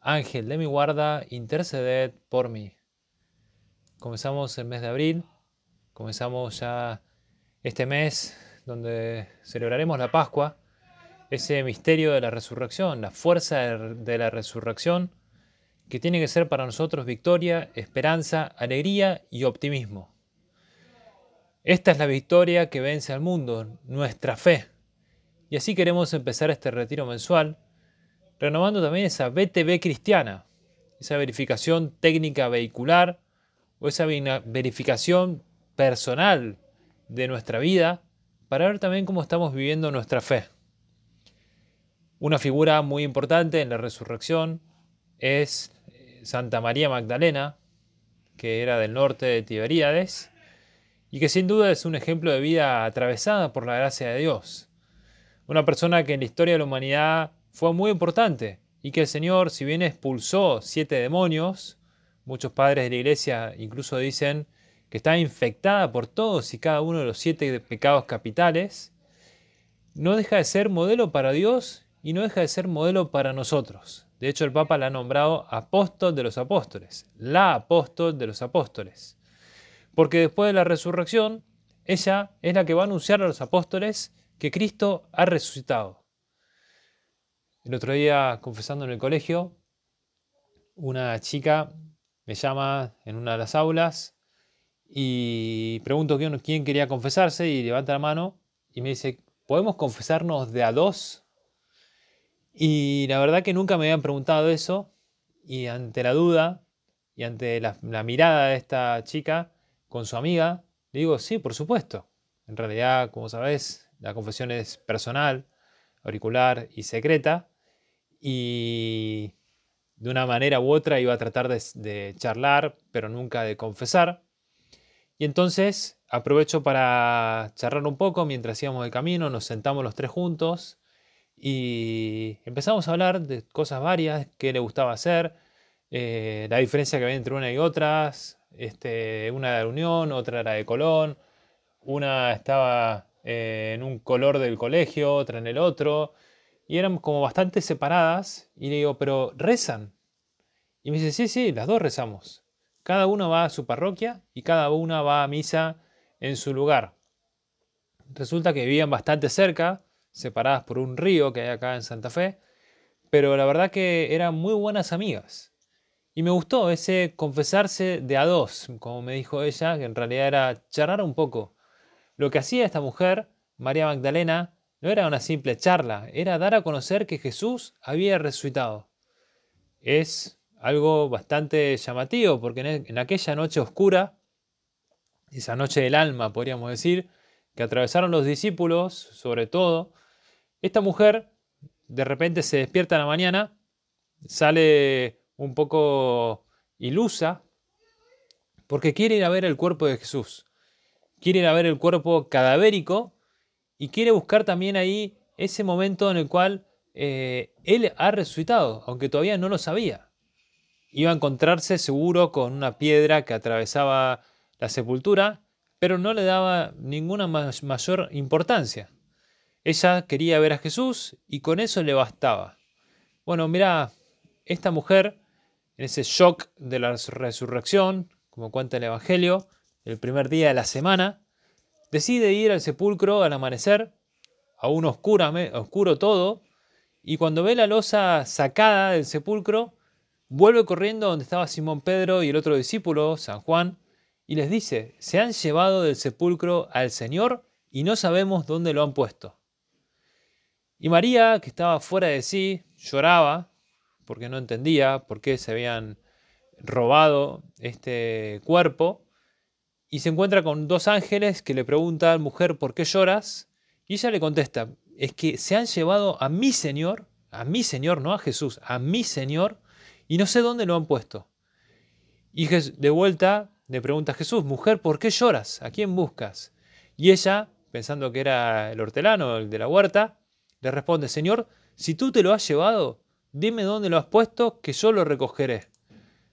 Ángel de mi guarda, interceded por mí. Comenzamos el mes de abril, comenzamos ya este mes donde celebraremos la Pascua, ese misterio de la resurrección, la fuerza de la resurrección, que tiene que ser para nosotros victoria, esperanza, alegría y optimismo. Esta es la victoria que vence al mundo, nuestra fe. Y así queremos empezar este retiro mensual renovando también esa BTV cristiana, esa verificación técnica vehicular o esa verificación personal de nuestra vida para ver también cómo estamos viviendo nuestra fe. Una figura muy importante en la resurrección es eh, Santa María Magdalena, que era del norte de Tiberíades, y que sin duda es un ejemplo de vida atravesada por la gracia de Dios. Una persona que en la historia de la humanidad fue muy importante y que el Señor, si bien expulsó siete demonios, muchos padres de la iglesia incluso dicen que está infectada por todos y cada uno de los siete pecados capitales, no deja de ser modelo para Dios y no deja de ser modelo para nosotros. De hecho, el Papa la ha nombrado apóstol de los apóstoles, la apóstol de los apóstoles. Porque después de la resurrección, ella es la que va a anunciar a los apóstoles que Cristo ha resucitado. El otro día, confesando en el colegio, una chica me llama en una de las aulas y pregunto quién quería confesarse y levanta la mano y me dice, ¿podemos confesarnos de a dos? Y la verdad que nunca me habían preguntado eso y ante la duda y ante la, la mirada de esta chica con su amiga, le digo, sí, por supuesto. En realidad, como sabes, la confesión es personal, auricular y secreta y de una manera u otra iba a tratar de, charlar, pero nunca de confesar. Y entonces aprovecho para charlar un poco mientras íbamos de camino, nos sentamos los tres juntos y empezamos a hablar de cosas varias, qué le gustaba hacer, eh, la diferencia que había entre una y otras, este, una era de Unión, otra era de Colón, una estaba eh, en un color del colegio, otra en el otro, y eran como bastante separadas. Y le digo, pero rezan. Y me dice, sí, sí, las dos rezamos. Cada uno va a su parroquia y cada una va a misa en su lugar. Resulta que vivían bastante cerca, separadas por un río que hay acá en Santa Fe, pero la verdad que eran muy buenas amigas. Y me gustó ese confesarse de a dos, como me dijo ella, que en realidad era charlar un poco. Lo que hacía esta mujer, María Magdalena, no era una simple charla, era dar a conocer que Jesús había resucitado. Es algo bastante llamativo porque en aquella noche oscura, esa noche del alma, podríamos decir, que atravesaron los discípulos, sobre todo, esta mujer de repente se despierta en la mañana, sale un poco ilusa, porque quiere ir a ver el cuerpo de Jesús. Quiere ir a ver el cuerpo cadavérico y quiere buscar también ahí ese momento en el cual eh, él ha resucitado, aunque todavía no lo sabía. Iba a encontrarse seguro con una piedra que atravesaba la sepultura, pero no le daba ninguna mayor importancia. Ella quería ver a Jesús y con eso le bastaba. Bueno, mira, esta mujer, en ese shock de la resurrección, como cuenta el Evangelio, el primer día de la semana, Decide ir al sepulcro al amanecer, aún oscuro todo, y cuando ve la losa sacada del sepulcro, vuelve corriendo donde estaba Simón Pedro y el otro discípulo, San Juan, y les dice, se han llevado del sepulcro al Señor y no sabemos dónde lo han puesto. Y María, que estaba fuera de sí, lloraba porque no entendía por qué se habían robado este cuerpo y se encuentra con dos ángeles que le preguntan, mujer, ¿por qué lloras? Y ella le contesta, es que se han llevado a mi Señor, a mi Señor, no a Jesús, a mi Señor, y no sé dónde lo han puesto. Y de vuelta le pregunta a Jesús, mujer, ¿por qué lloras? ¿A quién buscas? Y ella, pensando que era el hortelano, el de la huerta, le responde, Señor, si tú te lo has llevado, dime dónde lo has puesto, que yo lo recogeré.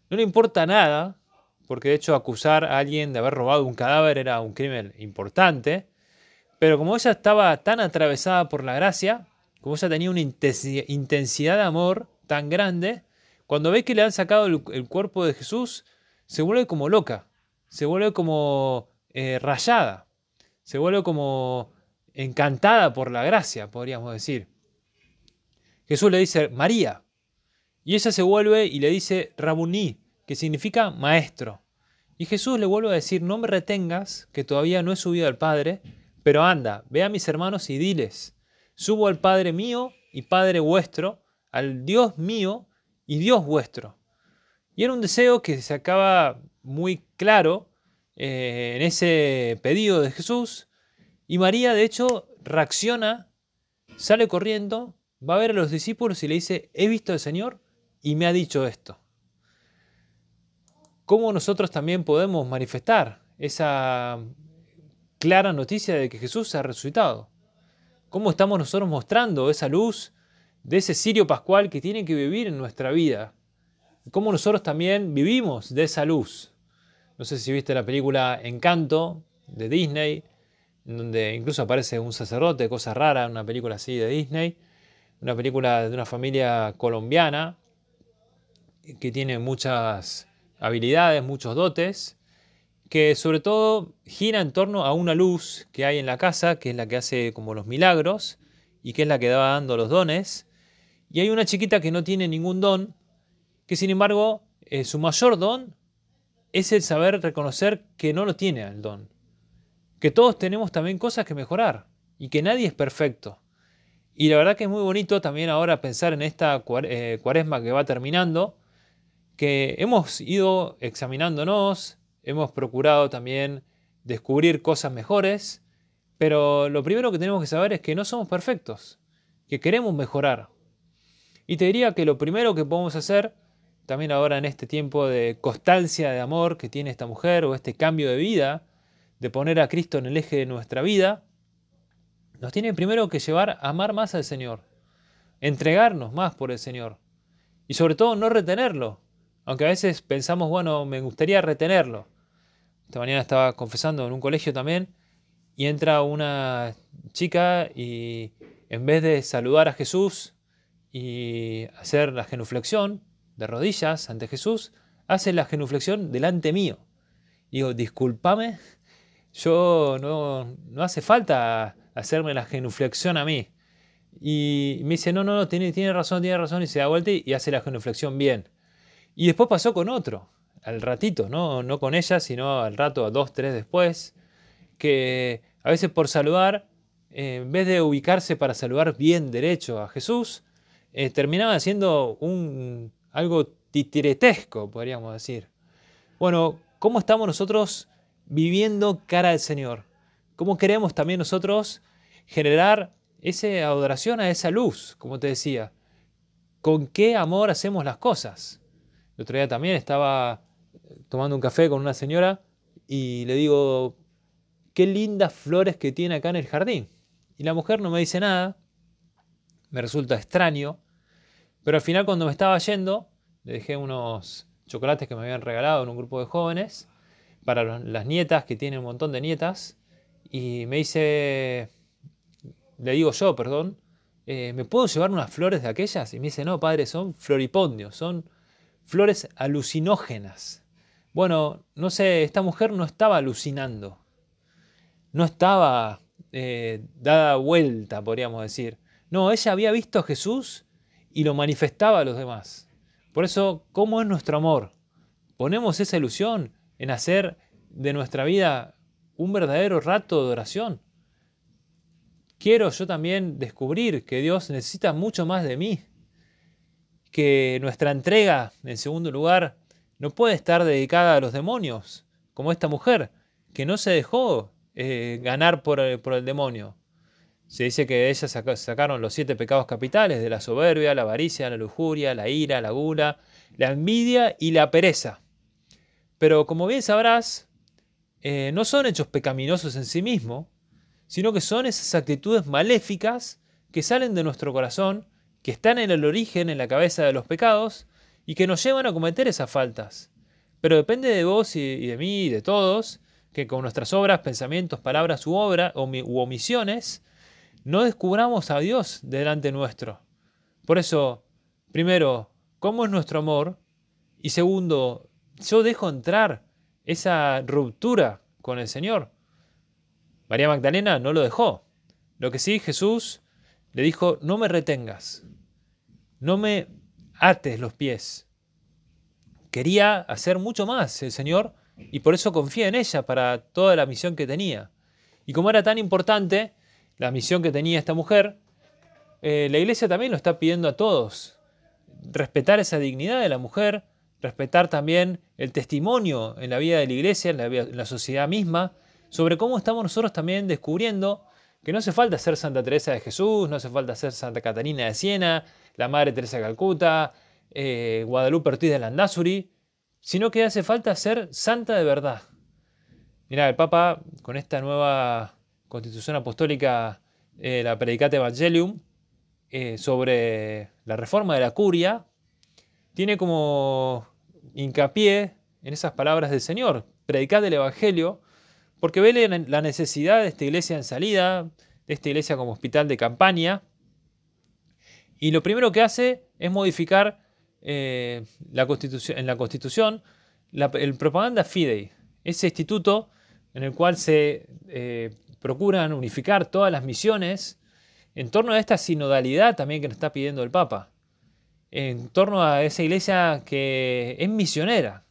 No le importa nada, porque de hecho acusar a alguien de haber robado un cadáver era un crimen importante, pero como ella estaba tan atravesada por la gracia, como ella tenía una intensidad de amor tan grande, cuando ve que le han sacado el, cuerpo de Jesús, se vuelve como loca, se vuelve como eh, rayada, se vuelve como encantada por la gracia, podríamos decir. Jesús le dice, María, y ella se vuelve y le dice, Rabuní, que significa maestro. Y Jesús le vuelve a decir, no me retengas, que todavía no he subido al Padre, pero anda, ve a mis hermanos y diles, subo al Padre mío y Padre vuestro, al Dios mío y Dios vuestro. Y era un deseo que se acaba muy claro eh, en ese pedido de Jesús. Y María, de hecho, reacciona, sale corriendo, va a ver a los discípulos y le dice, he visto al Señor y me ha dicho esto. ¿Cómo nosotros también podemos manifestar esa clara noticia de que Jesús ha resucitado? ¿Cómo estamos nosotros mostrando esa luz de ese Sirio Pascual que tiene que vivir en nuestra vida? ¿Cómo nosotros también vivimos de esa luz? No sé si viste la película Encanto de Disney, en donde incluso aparece un sacerdote, cosa rara, una película así de Disney, una película de una familia colombiana que tiene muchas habilidades, muchos dotes, que sobre todo gira en torno a una luz que hay en la casa, que es la que hace como los milagros y que es la que va dando los dones. Y hay una chiquita que no tiene ningún don, que sin embargo eh, su mayor don es el saber reconocer que no lo tiene el don. Que todos tenemos también cosas que mejorar y que nadie es perfecto. Y la verdad que es muy bonito también ahora pensar en esta eh, cuaresma que va terminando, que hemos ido examinándonos, hemos procurado también descubrir cosas mejores, pero lo primero que tenemos que saber es que no somos perfectos, que queremos mejorar. Y te diría que lo primero que podemos hacer, también ahora en este tiempo de constancia de amor que tiene esta mujer o este cambio de vida, de poner a Cristo en el eje de nuestra vida, nos tiene primero que llevar a amar más al Señor, entregarnos más por el Señor y sobre todo no retenerlo, aunque a veces pensamos, bueno, me gustaría retenerlo. Esta mañana estaba confesando en un colegio también y entra una chica y en vez de saludar a Jesús y hacer la genuflexión de rodillas ante Jesús, hace la genuflexión delante mío. Y digo, discúlpame, yo no, no hace falta hacerme la genuflexión a mí. Y me dice, no, no, no, tiene, tiene razón, tiene razón, y se da vuelta y hace la genuflexión bien. Y después pasó con otro, al ratito, ¿no? no con ella, sino al rato, dos, tres después, que a veces por saludar, en vez de ubicarse para saludar bien derecho a Jesús, eh, terminaba haciendo un, algo titiretesco, podríamos decir. Bueno, ¿cómo estamos nosotros viviendo cara al Señor? ¿Cómo queremos también nosotros generar esa adoración a esa luz, como te decía? ¿Con qué amor hacemos las cosas? El otro día también estaba tomando un café con una señora y le digo, qué lindas flores que tiene acá en el jardín. Y la mujer no me dice nada, me resulta extraño, pero al final cuando me estaba yendo, le dejé unos chocolates que me habían regalado en un grupo de jóvenes para las nietas, que tienen un montón de nietas, y me dice, le digo yo, perdón, eh, ¿me puedo llevar unas flores de aquellas? Y me dice, no, padre, son floripondios, son flores alucinógenas. Bueno, no sé, esta mujer no estaba alucinando, no estaba eh, dada vuelta, podríamos decir. No, ella había visto a Jesús y lo manifestaba a los demás. Por eso, ¿cómo es nuestro amor? ¿Ponemos esa ilusión en hacer de nuestra vida un verdadero rato de oración? Quiero yo también descubrir que Dios necesita mucho más de mí, que nuestra entrega, en segundo lugar, no puede estar dedicada a los demonios, como esta mujer, que no se dejó eh, ganar por el, por el, demonio. Se dice que ellas sacaron los siete pecados capitales de la soberbia, la avaricia, la lujuria, la ira, la gula, la envidia y la pereza. Pero como bien sabrás, eh, no son hechos pecaminosos en sí mismos, sino que son esas actitudes maléficas que salen de nuestro corazón, que están en el origen, en la cabeza de los pecados, y que nos llevan a cometer esas faltas. Pero depende de vos y de mí y de todos, que con nuestras obras, pensamientos, palabras u, obra, omisiones, no descubramos a Dios delante nuestro. Por eso, primero, ¿cómo es nuestro amor? Y segundo, yo dejo entrar esa ruptura con el Señor. María Magdalena no lo dejó. Lo que sí, Jesús le dijo, no me retengas, no me ates los pies. Quería hacer mucho más el Señor y por eso confía en ella para toda la misión que tenía. Y como era tan importante la misión que tenía esta mujer, eh, la iglesia también lo está pidiendo a todos. Respetar esa dignidad de la mujer, respetar también el testimonio en la vida de la iglesia, en la, sociedad misma, sobre cómo estamos nosotros también descubriendo que no hace falta ser Santa Teresa de Jesús, no hace falta ser Santa Catarina de Siena, la Madre Teresa de Calcuta, eh, Guadalupe Ortiz de Landazuri, sino que hace falta ser santa de verdad. Mira, el Papa, con esta nueva constitución apostólica, eh, la Predicate Evangelium, eh, sobre la reforma de la curia, tiene como hincapié en esas palabras del Señor, predicar el Evangelio, porque ve la necesidad de esta iglesia en salida, de esta iglesia como hospital de campaña, y lo primero que hace es modificar eh, la constitución, en la Constitución el Propaganda Fidei, ese instituto en el cual se eh, procuran unificar todas las misiones en torno a esta sinodalidad también que nos está pidiendo el Papa, en torno a esa iglesia que es misionera.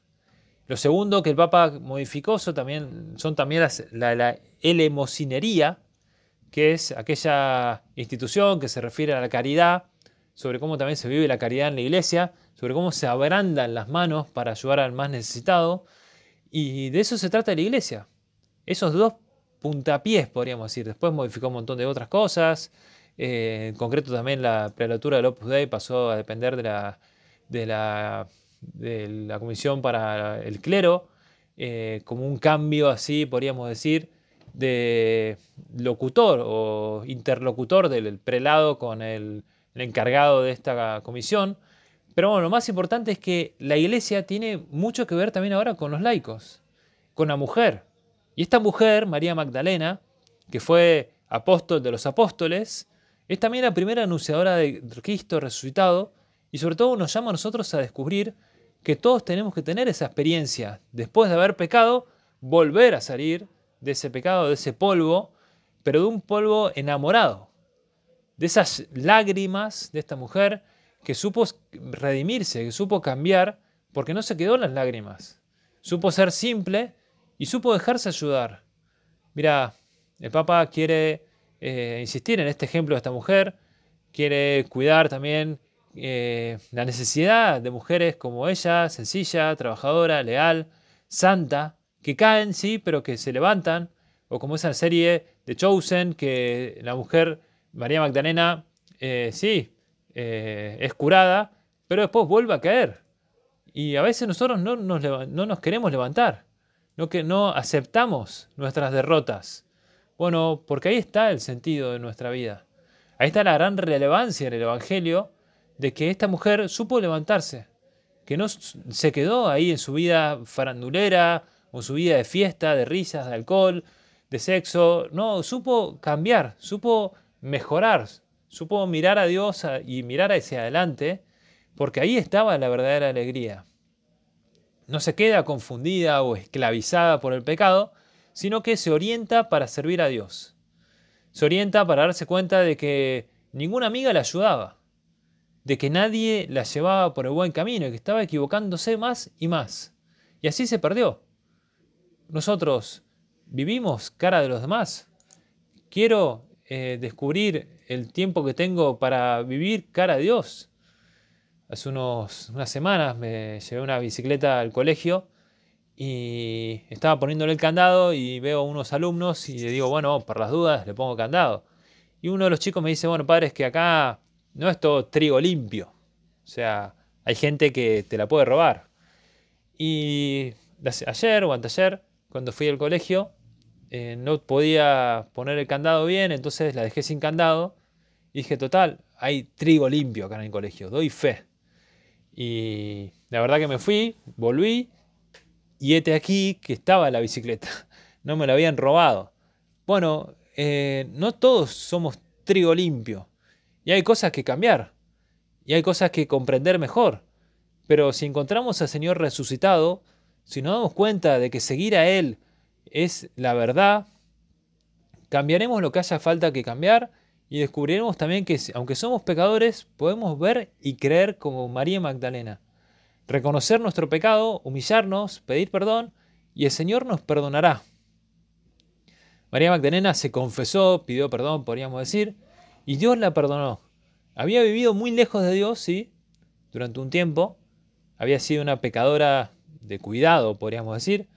Lo segundo que el Papa modificó son también, son también la, la elemosinería, que es aquella institución que se refiere a la caridad, sobre cómo también se vive la caridad en la iglesia, sobre cómo se abrandan las manos para ayudar al más necesitado. Y de eso se trata la iglesia. Esos dos puntapiés, podríamos decir. Después modificó un montón de otras cosas. Eh, en concreto también la prelatura del Opus Dei pasó a depender de la, de la, de la Comisión para el Clero, eh, como un cambio así, podríamos decir, de locutor o interlocutor del prelado con el, el encargado de esta comisión. Pero bueno, lo más importante es que la iglesia tiene mucho que ver también ahora con los laicos, con la mujer. Y esta mujer, María Magdalena, que fue apóstol de los apóstoles, es también la primera anunciadora de Cristo resucitado y sobre todo nos llama a nosotros a descubrir que todos tenemos que tener esa experiencia, después de haber pecado, volver a salir de ese pecado, de ese polvo, pero de un polvo enamorado, de esas lágrimas de esta mujer que supo redimirse, que supo cambiar, porque no se quedó en las lágrimas. Supo ser simple y supo dejarse ayudar. Mira, el Papa quiere eh, insistir en este ejemplo de esta mujer, quiere cuidar también eh, la necesidad de mujeres como ella, sencilla, trabajadora, leal, santa, que caen, sí, pero que se levantan, o como esa serie de Chosen, que la mujer, María Magdalena, eh, sí, eh, es curada, pero después vuelve a caer. Y a veces nosotros no nos, no nos queremos levantar, no, que no aceptamos nuestras derrotas. Bueno, porque ahí está el sentido de nuestra vida. Ahí está la gran relevancia en el Evangelio de que esta mujer supo levantarse, que no se quedó ahí en su vida farandulera o su vida de fiesta, de risas, de alcohol, de sexo. No, supo cambiar, supo mejorar, supo mirar a Dios y mirar hacia adelante, porque ahí estaba la verdadera alegría. No se queda confundida o esclavizada por el pecado, sino que se orienta para servir a Dios. Se orienta para darse cuenta de que ninguna amiga la ayudaba, de que nadie la llevaba por el buen camino y que estaba equivocándose más y más. Y así se perdió. Nosotros vivimos cara de los demás. Quiero eh, descubrir el tiempo que tengo para vivir cara a Dios. Hace unos, unas semanas me llevé una bicicleta al colegio y estaba poniéndole el candado y veo a unos alumnos y le digo, bueno, por las dudas le pongo candado. Y uno de los chicos me dice, bueno, padre, es que acá no es todo trigo limpio. O sea, hay gente que te la puede robar. Y ayer o anteayer, cuando fui al colegio, eh, no podía poner el candado bien, entonces la dejé sin candado. Y dije, total, hay trigo limpio acá en el colegio, doy fe. Y la verdad que me fui, volví, y este aquí que estaba la bicicleta. No me la habían robado. Bueno, eh, no todos somos trigo limpio. Y hay cosas que cambiar. Y hay cosas que comprender mejor. Pero si encontramos al Señor resucitado, si nos damos cuenta de que seguir a Él es la verdad, cambiaremos lo que haya falta que cambiar y descubriremos también que aunque somos pecadores, podemos ver y creer como María Magdalena. Reconocer nuestro pecado, humillarnos, pedir perdón y el Señor nos perdonará. María Magdalena se confesó, pidió perdón, podríamos decir, y Dios la perdonó. Había vivido muy lejos de Dios, sí, durante un tiempo. Había sido una pecadora de cuidado, podríamos decir.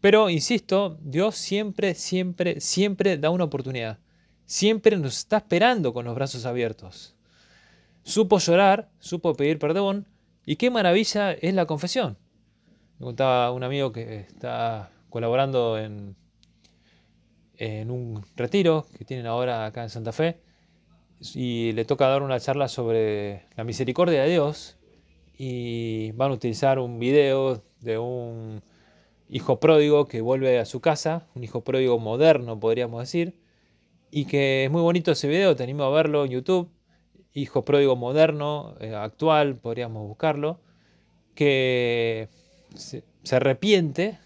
Pero, insisto, Dios siempre, siempre, siempre da una oportunidad. Siempre nos está esperando con los brazos abiertos. Supo llorar, supo pedir perdón. Y qué maravilla es la confesión. Me contaba un amigo que está colaborando en, en un retiro que tienen ahora acá en Santa Fe y le toca dar una charla sobre la misericordia de Dios y van a utilizar un video de un hijo pródigo que vuelve a su casa, un hijo pródigo moderno podríamos decir, y que es muy bonito ese video, te animo a verlo en YouTube, hijo pródigo moderno, eh, actual, podríamos buscarlo, que se, arrepiente,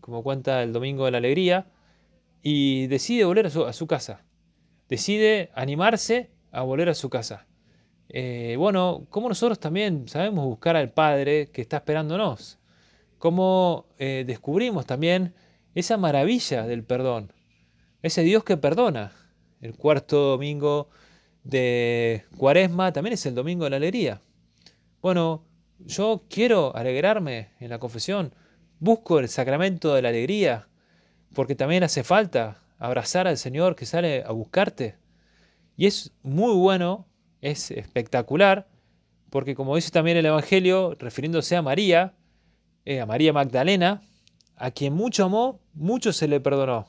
como cuenta el Domingo de la Alegría, y decide volver a su, casa, decide animarse a volver a su casa. Eh, bueno, como nosotros también sabemos buscar al Padre que está esperándonos, cómo eh, descubrimos también esa maravilla del perdón, ese Dios que perdona. El cuarto domingo de Cuaresma también es el domingo de la alegría. Bueno, yo quiero alegrarme en la confesión, busco el sacramento de la alegría, porque también hace falta abrazar al Señor que sale a buscarte. Y es muy bueno es espectacular, porque como dice también el Evangelio, refiriéndose a María, eh, a María Magdalena, a quien mucho amó, mucho se le perdonó.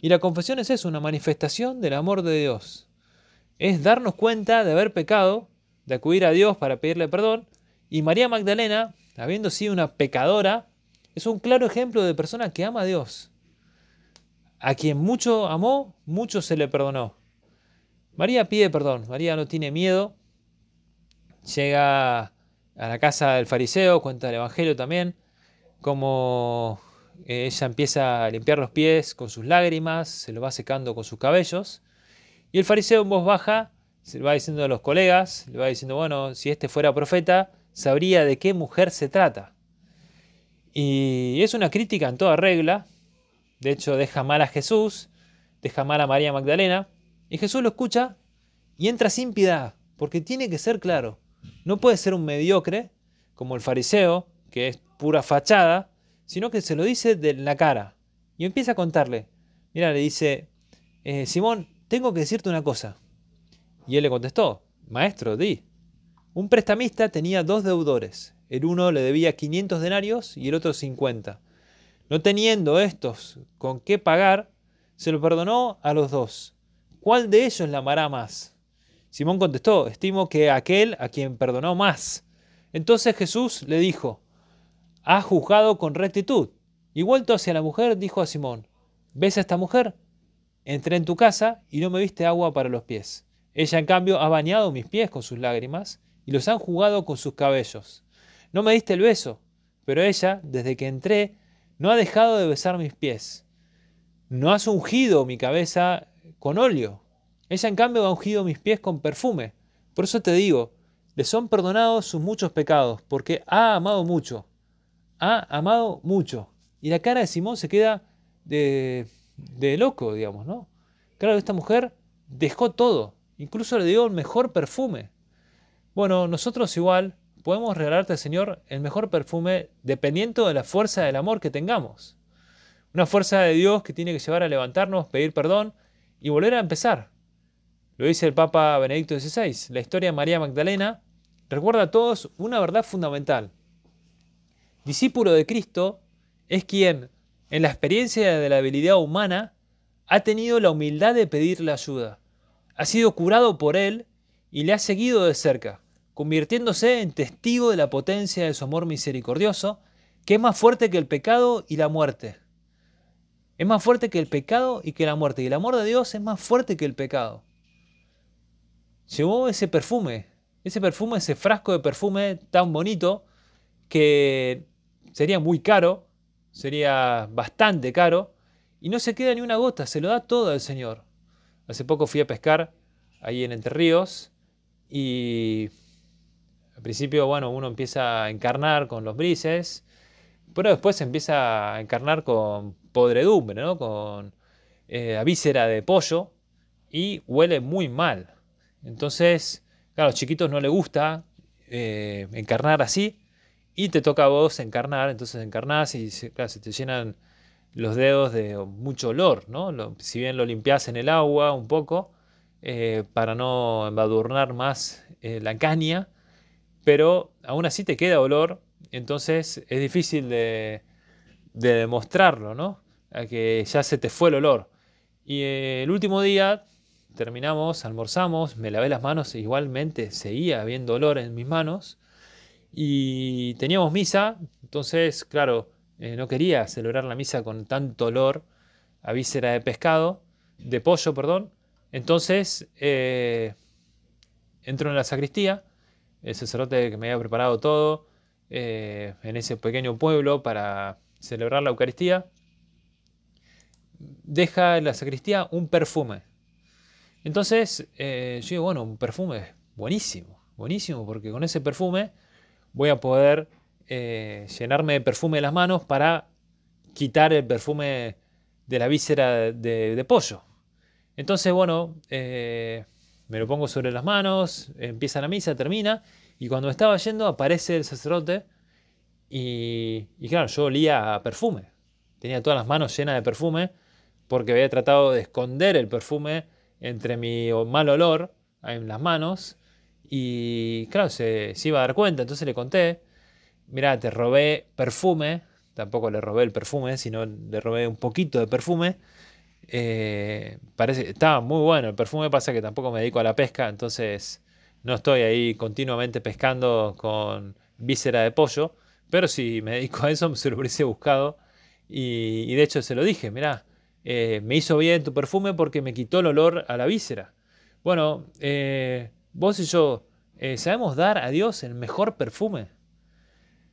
Y la confesión es eso, una manifestación del amor de Dios. Es darnos cuenta de haber pecado, de acudir a Dios para pedirle perdón. Y María Magdalena, habiendo sido una pecadora, es un claro ejemplo de persona que ama a Dios. A quien mucho amó, mucho se le perdonó. María pide perdón, María no tiene miedo, llega a la casa del fariseo, cuenta el Evangelio también, como eh, ella empieza a limpiar los pies con sus lágrimas, se lo va secando con sus cabellos, y el fariseo en voz baja se le va diciendo a los colegas, le va diciendo, bueno, si este fuera profeta, sabría de qué mujer se trata. Y es una crítica en toda regla, de hecho deja mal a Jesús, deja mal a María Magdalena, y Jesús lo escucha y entra sin piedad, porque tiene que ser claro. No puede ser un mediocre, como el fariseo, que es pura fachada, sino que se lo dice de la cara. Y empieza a contarle. Mira, le dice, eh, Simón, tengo que decirte una cosa. Y él le contestó, Maestro, di. Un prestamista tenía dos deudores. El uno le debía 500 denarios y el otro 50. No teniendo estos con qué pagar, se lo perdonó a los dos. ¿cuál de ellos la amará más? Simón contestó, estimo que aquel a quien perdonó más. Entonces Jesús le dijo, has juzgado con rectitud. Y vuelto hacia la mujer, dijo a Simón, ¿ves a esta mujer? Entré en tu casa y no me viste agua para los pies. Ella, en cambio, ha bañado mis pies con sus lágrimas y los han jugado con sus cabellos. No me diste el beso, pero ella, desde que entré, no ha dejado de besar mis pies. No has ungido mi cabeza con óleo. Ella en cambio ha ungido mis pies con perfume. Por eso te digo, le son perdonados sus muchos pecados, porque ha amado mucho. Ha amado mucho. Y la cara de Simón se queda de, de loco, digamos, ¿no? Claro, esta mujer dejó todo, incluso le dio el mejor perfume. Bueno, nosotros igual podemos regalarte al Señor el mejor perfume dependiendo de la fuerza del amor que tengamos. Una fuerza de Dios que tiene que llevar a levantarnos, pedir perdón y volver a empezar. Lo dice el Papa Benedicto XVI. La historia de María Magdalena recuerda a todos una verdad fundamental. Discípulo de Cristo es quien, en la experiencia de la habilidad humana, ha tenido la humildad de pedirle ayuda. Ha sido curado por Él y le ha seguido de cerca, convirtiéndose en testigo de la potencia de su amor misericordioso, que es más fuerte que el pecado y la muerte. Es más fuerte que el pecado y que la muerte. Y el amor de Dios es más fuerte que el pecado. Llevó ese perfume, ese perfume, ese frasco de perfume tan bonito que sería muy caro, sería bastante caro, y no se queda ni una gota, se lo da todo al Señor. Hace poco fui a pescar ahí en Entre Ríos y al principio, bueno, uno empieza a encarnar con los brises, pero después empieza a encarnar con podredumbre. Con eh, víscera de pollo y huele muy mal. Entonces, claro, a los chiquitos no les gusta eh, encarnar así y te toca a vos encarnar, entonces encarnás y se te llenan los dedos de mucho olor, ¿no? si bien lo limpias en el agua un poco eh, para no embadurnar más eh, la caña, pero aún así te queda olor, entonces es difícil de, demostrarlo, ¿no? A que ya se te fue el olor. Y el último día terminamos, almorzamos, me lavé las manos, e igualmente seguía habiendo olor en mis manos. Y teníamos misa, entonces, claro, eh, no quería celebrar la misa con tanto olor a víscera de pescado, de pollo, perdón. Entonces, eh, entro en la sacristía, el sacerdote que me había preparado todo eh, en ese pequeño pueblo para celebrar la Eucaristía, deja en la sacristía un perfume entonces, yo digo, bueno, un perfume buenísimo, buenísimo, porque con ese perfume voy a poder eh, llenarme de perfume de las manos para quitar el perfume de la víscera de, pollo. Entonces, bueno, eh, me lo pongo sobre las manos, empieza la misa, termina, y cuando estaba yendo aparece el sacerdote y, y claro, yo olía a perfume. Tenía todas las manos llenas de perfume porque había tratado de esconder el perfume entre mi mal olor en las manos y claro, se, iba a dar cuenta, entonces le conté, mira, te robé perfume, tampoco le robé el perfume, sino le robé un poquito de perfume. Eh, parece, estaba muy bueno el perfume, pasa que tampoco me dedico a la pesca, entonces no estoy ahí continuamente pescando con víscera de pollo, pero si me dedico a eso, se lo hubiese buscado y, de hecho se lo dije, mira, eh, me hizo bien tu perfume porque me quitó el olor a la víscera. Bueno, eh, vos y yo eh, sabemos dar a Dios el mejor perfume.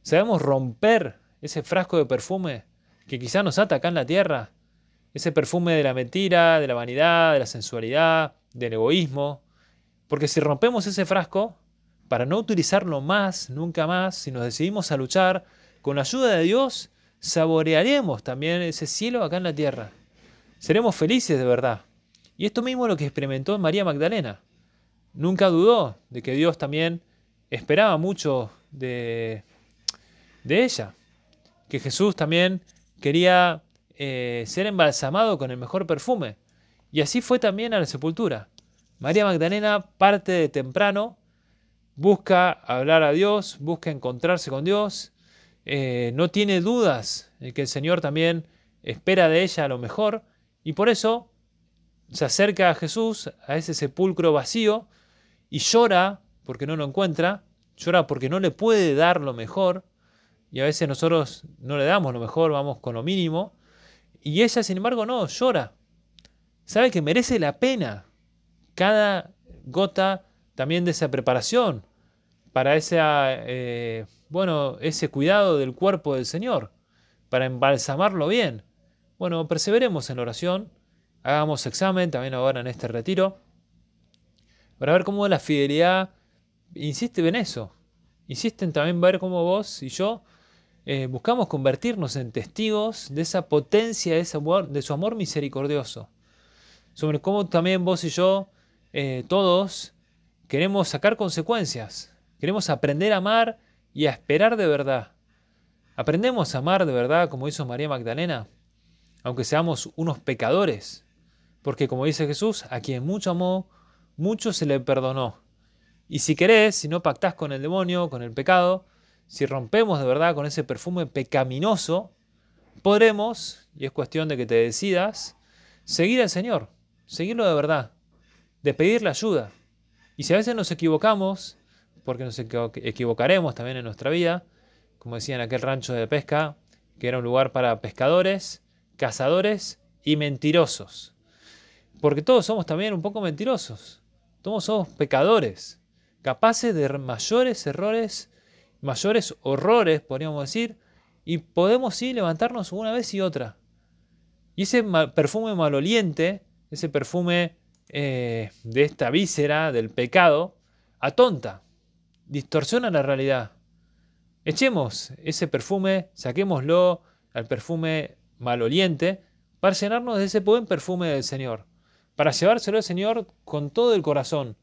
Sabemos romper ese frasco de perfume que quizá nos ata acá en la tierra. Ese perfume de la mentira, de la vanidad, de la sensualidad, del egoísmo. Porque si rompemos ese frasco, para no utilizarlo más, nunca más, si nos decidimos a luchar, con la ayuda de Dios, saborearemos también ese cielo acá en la tierra seremos felices de verdad. Y esto mismo es lo que experimentó María Magdalena. Nunca dudó de que Dios también esperaba mucho de, de ella, que Jesús también quería eh, ser embalsamado con el mejor perfume. Y así fue también a la sepultura. María Magdalena parte de temprano, busca hablar a Dios, busca encontrarse con Dios, eh, no tiene dudas de que el Señor también espera de ella lo mejor y por eso se acerca a Jesús, a ese sepulcro vacío, y llora porque no lo encuentra, llora porque no le puede dar lo mejor, y a veces nosotros no le damos lo mejor, vamos con lo mínimo, y ella, sin embargo, no, llora. Sabe que merece la pena cada gota también de esa preparación para ese, eh, bueno, ese cuidado del cuerpo del Señor, para embalsamarlo bien. Bueno, perseveremos en la oración, hagamos examen también ahora en este retiro, para ver cómo la fidelidad insiste en eso. Insiste en también ver cómo vos y yo eh, buscamos convertirnos en testigos de esa potencia, de, amor, de su amor misericordioso. Sobre cómo también vos y yo, eh, todos, queremos sacar consecuencias. Queremos aprender a amar y a esperar de verdad. ¿Aprendemos a amar de verdad como hizo María Magdalena? aunque seamos unos pecadores. Porque como dice Jesús, a quien mucho amó, mucho se le perdonó. Y si querés, si no pactás con el demonio, con el pecado, si rompemos de verdad con ese perfume pecaminoso, podremos, y es cuestión de que te decidas, seguir al Señor, seguirlo de verdad, de pedirle ayuda. Y si a veces nos equivocamos, porque nos equivocaremos también en nuestra vida, como decía en aquel rancho de pesca, que era un lugar para pescadores, cazadores y mentirosos. Porque todos somos también un poco mentirosos. Todos somos pecadores, capaces de mayores errores, mayores horrores, podríamos decir, y podemos sí levantarnos una vez y otra. Y ese perfume maloliente, ese perfume eh, de esta víscera del pecado, atonta, distorsiona la realidad. Echemos ese perfume, saquémoslo al perfume maloliente, para llenarnos de ese buen perfume del Señor, para llevárselo al Señor con todo el corazón,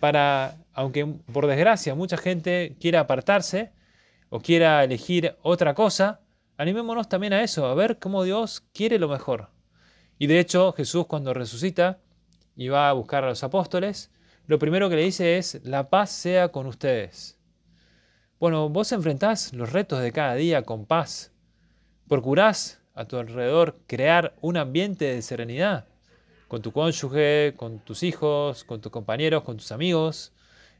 para, aunque por desgracia mucha gente quiera apartarse, o quiera elegir otra cosa, animémonos también a eso, a ver cómo Dios quiere lo mejor. Y de hecho Jesús cuando resucita y va a buscar a los apóstoles, lo primero que le dice es, la paz sea con ustedes. Bueno, vos enfrentás los retos de cada día con paz. Procurás a tu alrededor crear un ambiente de serenidad con tu cónyuge, con tus hijos, con tus compañeros, con tus amigos,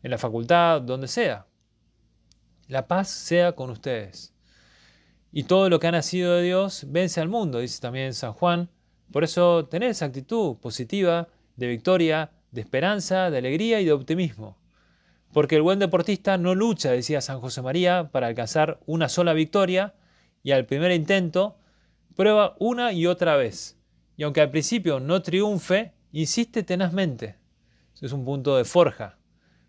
en la facultad, donde sea. La paz sea con ustedes. Y todo lo que ha nacido de Dios vence al mundo, dice también San Juan. Por eso tener esa actitud positiva, de victoria, de esperanza, de alegría y de optimismo. Porque el buen deportista no lucha, decía San José María, para alcanzar una sola victoria y al primer intento prueba una y otra vez. Y aunque al principio no triunfe, insiste tenazmente. es un punto de forja.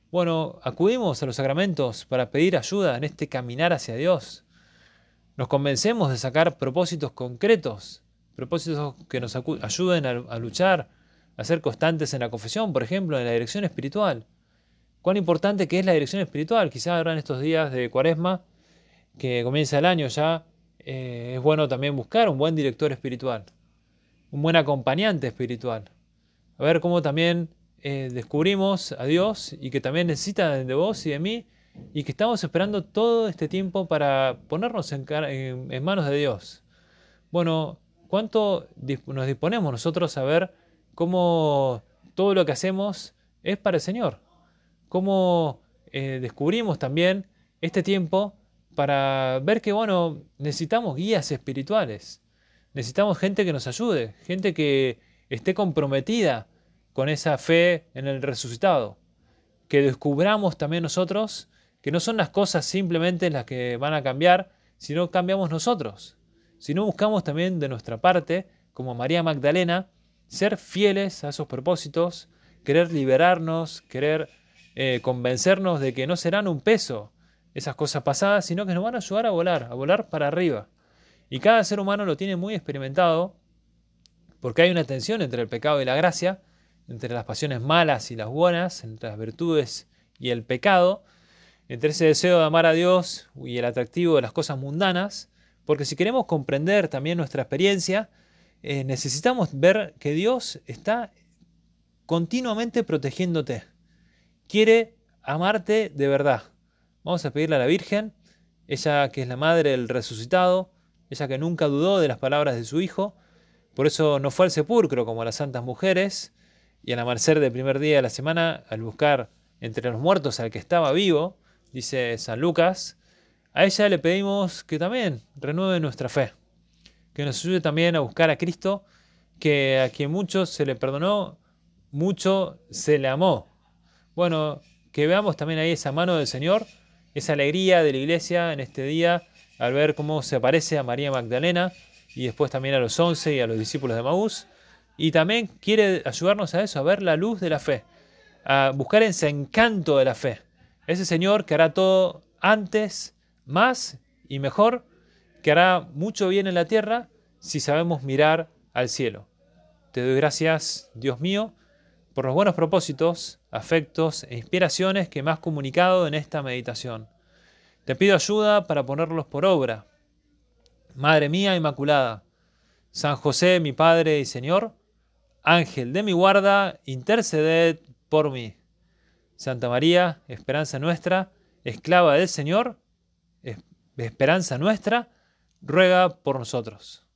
Bueno, acudimos a los sacramentos para pedir ayuda en este caminar hacia Dios. Nos convencemos de sacar propósitos concretos, propósitos que nos ayuden a, luchar, a ser constantes en la confesión, por ejemplo, en la dirección espiritual. Cuán importante que es la dirección espiritual, quizás ahora en estos días de cuaresma, que comienza el año ya, eh, es bueno también buscar un buen director espiritual, un buen acompañante espiritual. A ver cómo también eh, descubrimos a Dios y que también necesita de vos y de mí y que estamos esperando todo este tiempo para ponernos en, manos de Dios. Bueno, ¿cuánto nos disponemos nosotros a ver cómo todo lo que hacemos es para el Señor? ¿Cómo eh, descubrimos también este tiempo para ver que, bueno, necesitamos guías espirituales? Necesitamos gente que nos ayude, gente que esté comprometida con esa fe en el resucitado. Que descubramos también nosotros que no son las cosas simplemente las que van a cambiar, sino cambiamos nosotros. Si no buscamos también de nuestra parte, como María Magdalena, ser fieles a esos propósitos, querer liberarnos, querer eh, convencernos de que no serán un peso esas cosas pasadas, sino que nos van a ayudar a volar, a volar para arriba. Y cada ser humano lo tiene muy experimentado, porque hay una tensión entre el pecado y la gracia, entre las pasiones malas y las buenas, entre las virtudes y el pecado, entre ese deseo de amar a Dios y el atractivo de las cosas mundanas, porque si queremos comprender también nuestra experiencia, eh, necesitamos ver que Dios está continuamente protegiéndote. Quiere amarte de verdad. Vamos a pedirle a la Virgen, ella que es la madre del resucitado, ella que nunca dudó de las palabras de su Hijo, por eso no fue al sepulcro como las santas mujeres, y al amanecer del primer día de la semana, al buscar entre los muertos al que estaba vivo, dice San Lucas, a ella le pedimos que también renueve nuestra fe, que nos ayude también a buscar a Cristo, que a quien mucho se le perdonó, mucho se le amó. Bueno, que veamos también ahí esa mano del Señor, esa alegría de la iglesia en este día, al ver cómo se aparece a María Magdalena y después también a los once y a los discípulos de Maús y también quiere ayudarnos a eso, a ver la luz de la fe, a buscar ese encanto de la fe. Ese Señor que hará todo antes, más y mejor, que hará mucho bien en la tierra si sabemos mirar al cielo. Te doy gracias, Dios mío, por los buenos propósitos, afectos e inspiraciones que me has comunicado en esta meditación. Te pido ayuda para ponerlos por obra. Madre mía Inmaculada, San José, mi Padre y Señor, Ángel de mi guarda, interceded por mí. Santa María, esperanza nuestra, esclava del Señor, esperanza nuestra, ruega por nosotros.